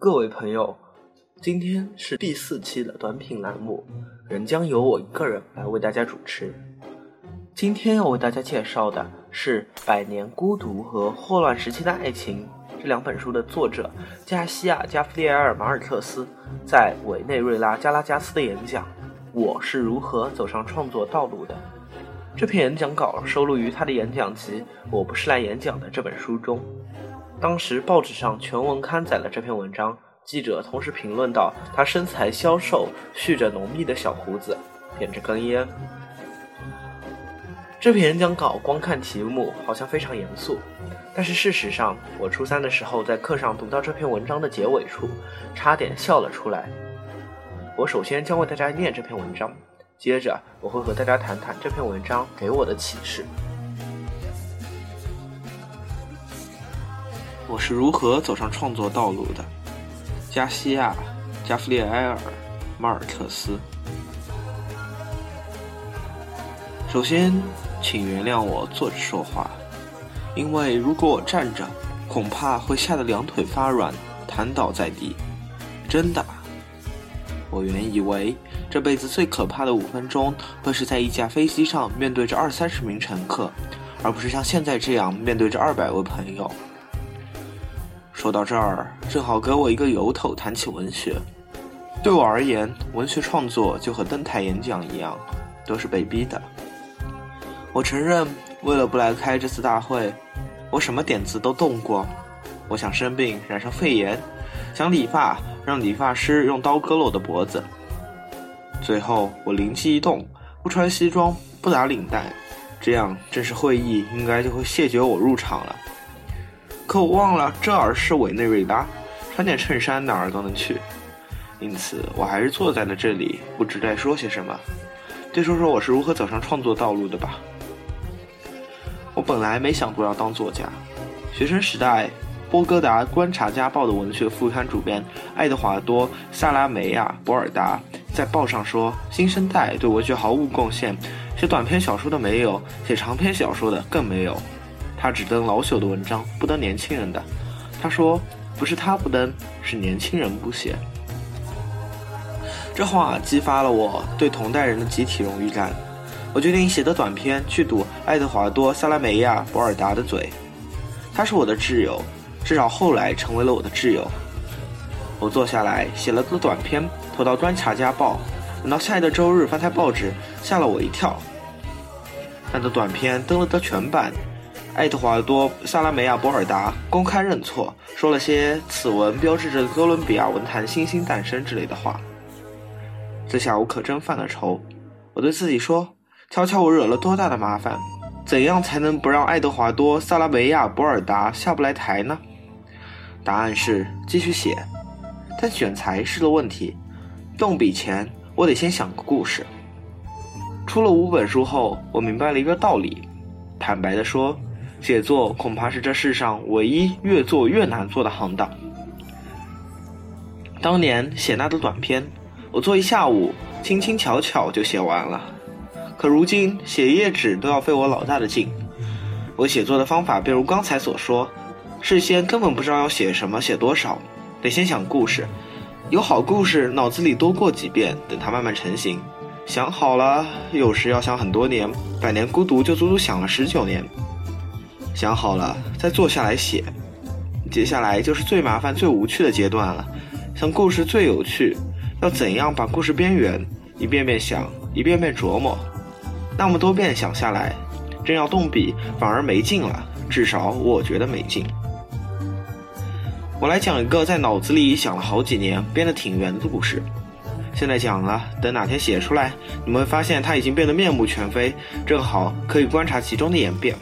各位朋友，今天是第四期的短品栏目，仍将由我一个人来为大家主持。今天要为大家介绍的是《百年孤独》和《霍乱时期的爱情》这两本书的作者加西亚·加弗利埃尔·马尔克斯在委内瑞拉加拉加斯的演讲《我是如何走上创作道路的》。这篇演讲稿收录于他的演讲集《我不是来演讲的》这本书中。当时报纸上全文刊载了这篇文章，记者同时评论道：“他身材消瘦，蓄着浓密的小胡子，点着根烟。”这篇演讲稿光看题目好像非常严肃，但是事实上，我初三的时候在课上读到这篇文章的结尾处，差点笑了出来。我首先将为大家念这篇文章，接着我会和大家谈谈这篇文章给我的启示。我是如何走上创作道路的？加西亚·加弗列埃尔·马尔克斯。首先，请原谅我坐着说话，因为如果我站着，恐怕会吓得两腿发软，瘫倒在地。真的，我原以为这辈子最可怕的五分钟，会是在一架飞机上面对着二三十名乘客，而不是像现在这样面对着二百位朋友。说到这儿，正好给我一个由头谈起文学。对我而言，文学创作就和登台演讲一样，都是被逼的。我承认，为了不来开这次大会，我什么点子都动过。我想生病，染上肺炎；想理发，让理发师用刀割了我的脖子。最后，我灵机一动，不穿西装，不打领带，这样正式会议应该就会谢绝我入场了。可我忘了，这儿是委内瑞拉，穿件衬衫哪儿都能去。因此，我还是坐在了这里，不知该说些什么。对说说我是如何走上创作道路的吧。我本来没想过要当作家。学生时代，《波哥达观察家报》的文学副刊主编爱德华多·萨拉梅亚·博尔达在报上说：“新生代对文学毫无贡献，写短篇小说的没有，写长篇小说的更没有。”他只登老朽的文章，不登年轻人的。他说：“不是他不登，是年轻人不写。”这话激发了我对同代人的集体荣誉感。我决定写的短篇去堵爱德华多·萨拉梅亚·博尔达的嘴。他是我的挚友，至少后来成为了我的挚友。我坐下来写了个短篇，投到《观察家报》。等到下一个周日翻开报纸，吓了我一跳。那个短篇登了个全版。爱德华多·萨拉梅亚·博尔达公开认错，说了些“此文标志着哥伦比亚文坛新星诞生”之类的话。这下我可真犯了愁。我对自己说：“瞧瞧我惹了多大的麻烦！怎样才能不让爱德华多·萨拉梅亚·博尔达下不来台呢？”答案是继续写，但选材是个问题。动笔前，我得先想个故事。出了五本书后，我明白了一个道理。坦白地说。写作恐怕是这世上唯一越做越难做的行当。当年写那的短篇，我做一下午，轻轻巧巧就写完了。可如今写一页纸都要费我老大的劲。我写作的方法便如刚才所说，事先根本不知道要写什么，写多少，得先想故事。有好故事，脑子里多过几遍，等它慢慢成型。想好了，有时要想很多年，《百年孤独》就足足想了十九年。想好了，再坐下来写。接下来就是最麻烦、最无趣的阶段了。想故事最有趣，要怎样把故事边缘？一遍遍想，一遍遍琢磨。那么多遍想下来，真要动笔反而没劲了。至少我觉得没劲。我来讲一个在脑子里想了好几年、编得挺圆的故事。现在讲了，等哪天写出来，你们会发现它已经变得面目全非，正好可以观察其中的演变。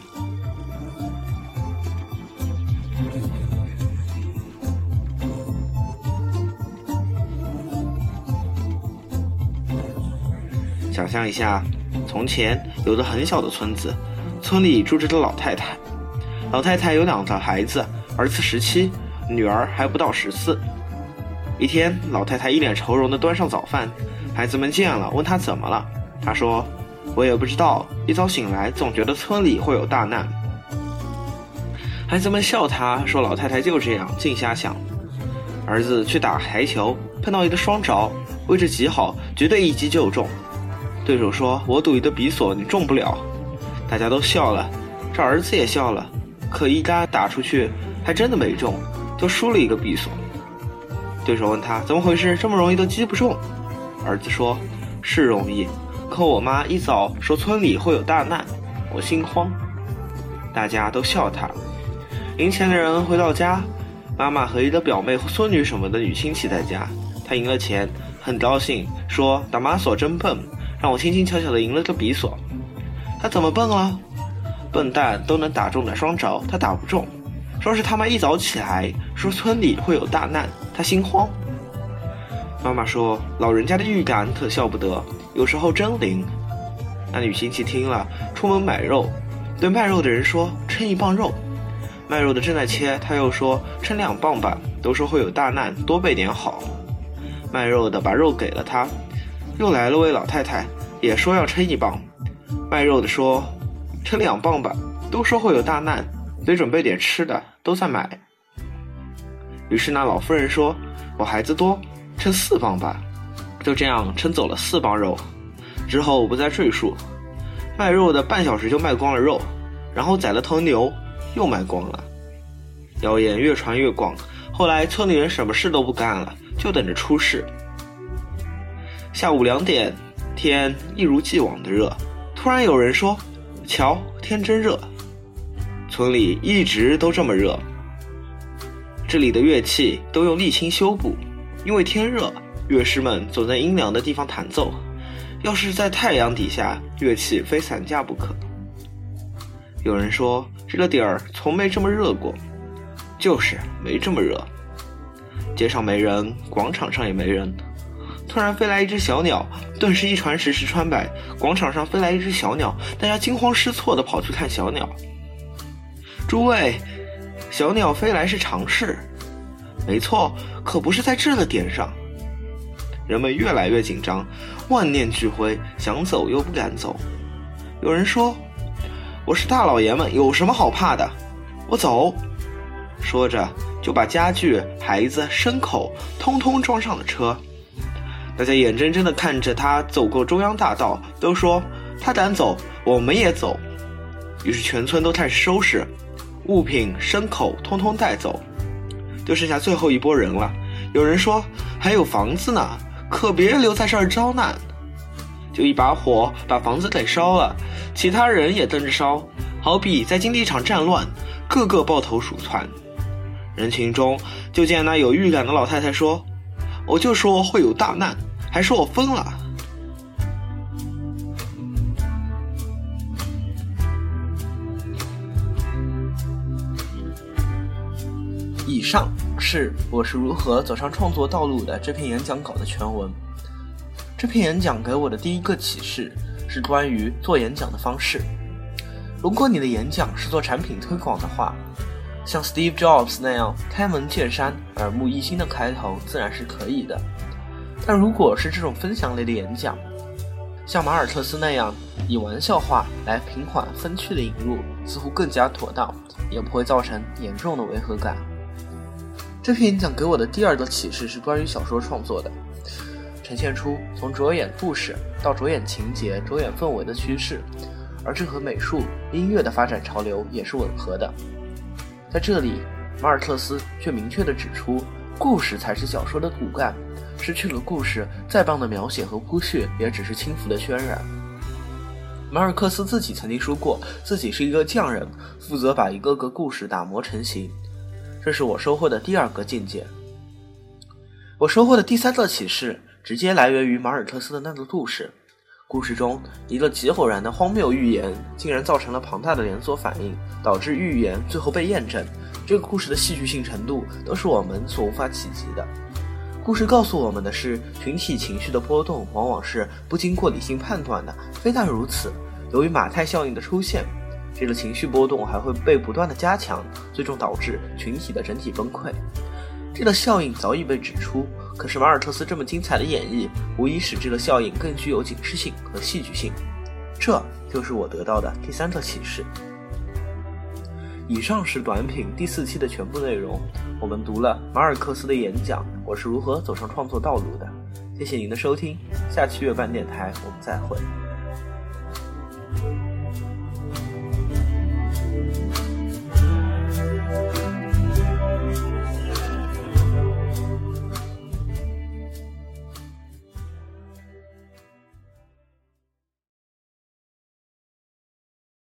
想象一下，从前有个很小的村子，村里住着个老太太。老太太有两个孩子，儿子十七，女儿还不到十四。一天，老太太一脸愁容地端上早饭，孩子们见了，问她怎么了。她说：“我也不知道，一早醒来总觉得村里会有大难。”孩子们笑她说：“老太太就这样，净瞎想。”儿子去打台球，碰到一个双着，位置极好，绝对一击就中。对手说：“我赌一个比索，你中不了。”大家都笑了，这儿子也笑了。可一杆打出去，还真的没中，就输了一个比索。对手问他怎么回事，这么容易都击不中？儿子说：“是容易，可我妈一早说村里会有大难，我心慌。”大家都笑他。赢钱的人回到家。妈妈和一个表妹孙女什么的女亲戚在家，他赢了钱，很高兴，说打马索真笨，让我轻轻巧巧的赢了个比索。他怎么笨了？笨蛋都能打中的双着，他打不中。说是他妈一早起来说村里会有大难，他心慌。妈妈说老人家的预感可笑不得，有时候真灵。那女亲戚听了，出门买肉，对卖肉的人说称一磅肉。卖肉的正在切，他又说称两磅吧，都说会有大难，多备点好。卖肉的把肉给了他，又来了位老太太，也说要称一磅。卖肉的说称两磅吧，都说会有大难，得准备点吃的，都在买。于是那老妇人说：“我孩子多，称四磅吧。”就这样称走了四磅肉，之后我不再赘述。卖肉的半小时就卖光了肉，然后宰了头牛。又卖光了，谣言越传越广。后来村里人什么事都不干了，就等着出事。下午两点，天一如既往的热。突然有人说：“瞧，天真热。”村里一直都这么热。这里的乐器都用沥青修补，因为天热，乐师们总在阴凉的地方弹奏。要是在太阳底下，乐器非散架不可。有人说。这个点儿从没这么热过，就是没这么热。街上没人，广场上也没人。突然飞来一只小鸟，顿时一传十，十传百。广场上飞来一只小鸟，大家惊慌失措地跑去看小鸟。诸位，小鸟飞来是常事，没错，可不是在这个点上。人们越来越紧张，万念俱灰，想走又不敢走。有人说。我是大老爷们，有什么好怕的？我走。说着，就把家具、孩子、牲口通通装上了车。大家眼睁睁地看着他走过中央大道，都说他敢走，我们也走。于是全村都开始收拾物品、牲口，通通带走，就剩下最后一拨人了。有人说还有房子呢，可别留在这儿招难。就一把火把房子给烧了，其他人也跟着烧，好比在经历一场战乱，个个抱头鼠窜。人群中就见那有预感的老太太说：“我就说会有大难，还说我疯了。”以上是我是如何走上创作道路的这篇演讲稿的全文。这篇演讲给我的第一个启示是关于做演讲的方式。如果你的演讲是做产品推广的话，像 Steve Jobs 那样开门见山、耳目一新的开头自然是可以的。但如果是这种分享类的演讲，像马尔特斯那样以玩笑话来平缓分区的引入，似乎更加妥当，也不会造成严重的违和感。这篇演讲给我的第二个启示是关于小说创作的。呈现出从着眼故事到着眼情节、着眼氛围的趋势，而这和美术、音乐的发展潮流也是吻合的。在这里，马尔克斯却明确地指出，故事才是小说的骨干，失去了故事，再棒的描写和铺叙也只是轻浮的渲染。马尔克斯自己曾经说过，自己是一个匠人，负责把一个个故事打磨成型。这是我收获的第二个境界。我收获的第三个启示。直接来源于马尔克斯的那个故事，故事中一个极偶然的荒谬预言，竟然造成了庞大的连锁反应，导致预言最后被验证。这个故事的戏剧性程度都是我们所无法企及的。故事告诉我们的是，群体情绪的波动往往是不经过理性判断的。非但如此，由于马太效应的出现，这个情绪波动还会被不断的加强，最终导致群体的整体崩溃。这个效应早已被指出。可是马尔特斯这么精彩的演绎，无疑使这个效应更具有警示性和戏剧性。这就是我得到的第三个启示。以上是短品第四期的全部内容我们读了马尔克斯的演讲我是如何走上创作道路的。谢谢您的收听下期月半电台我们再会。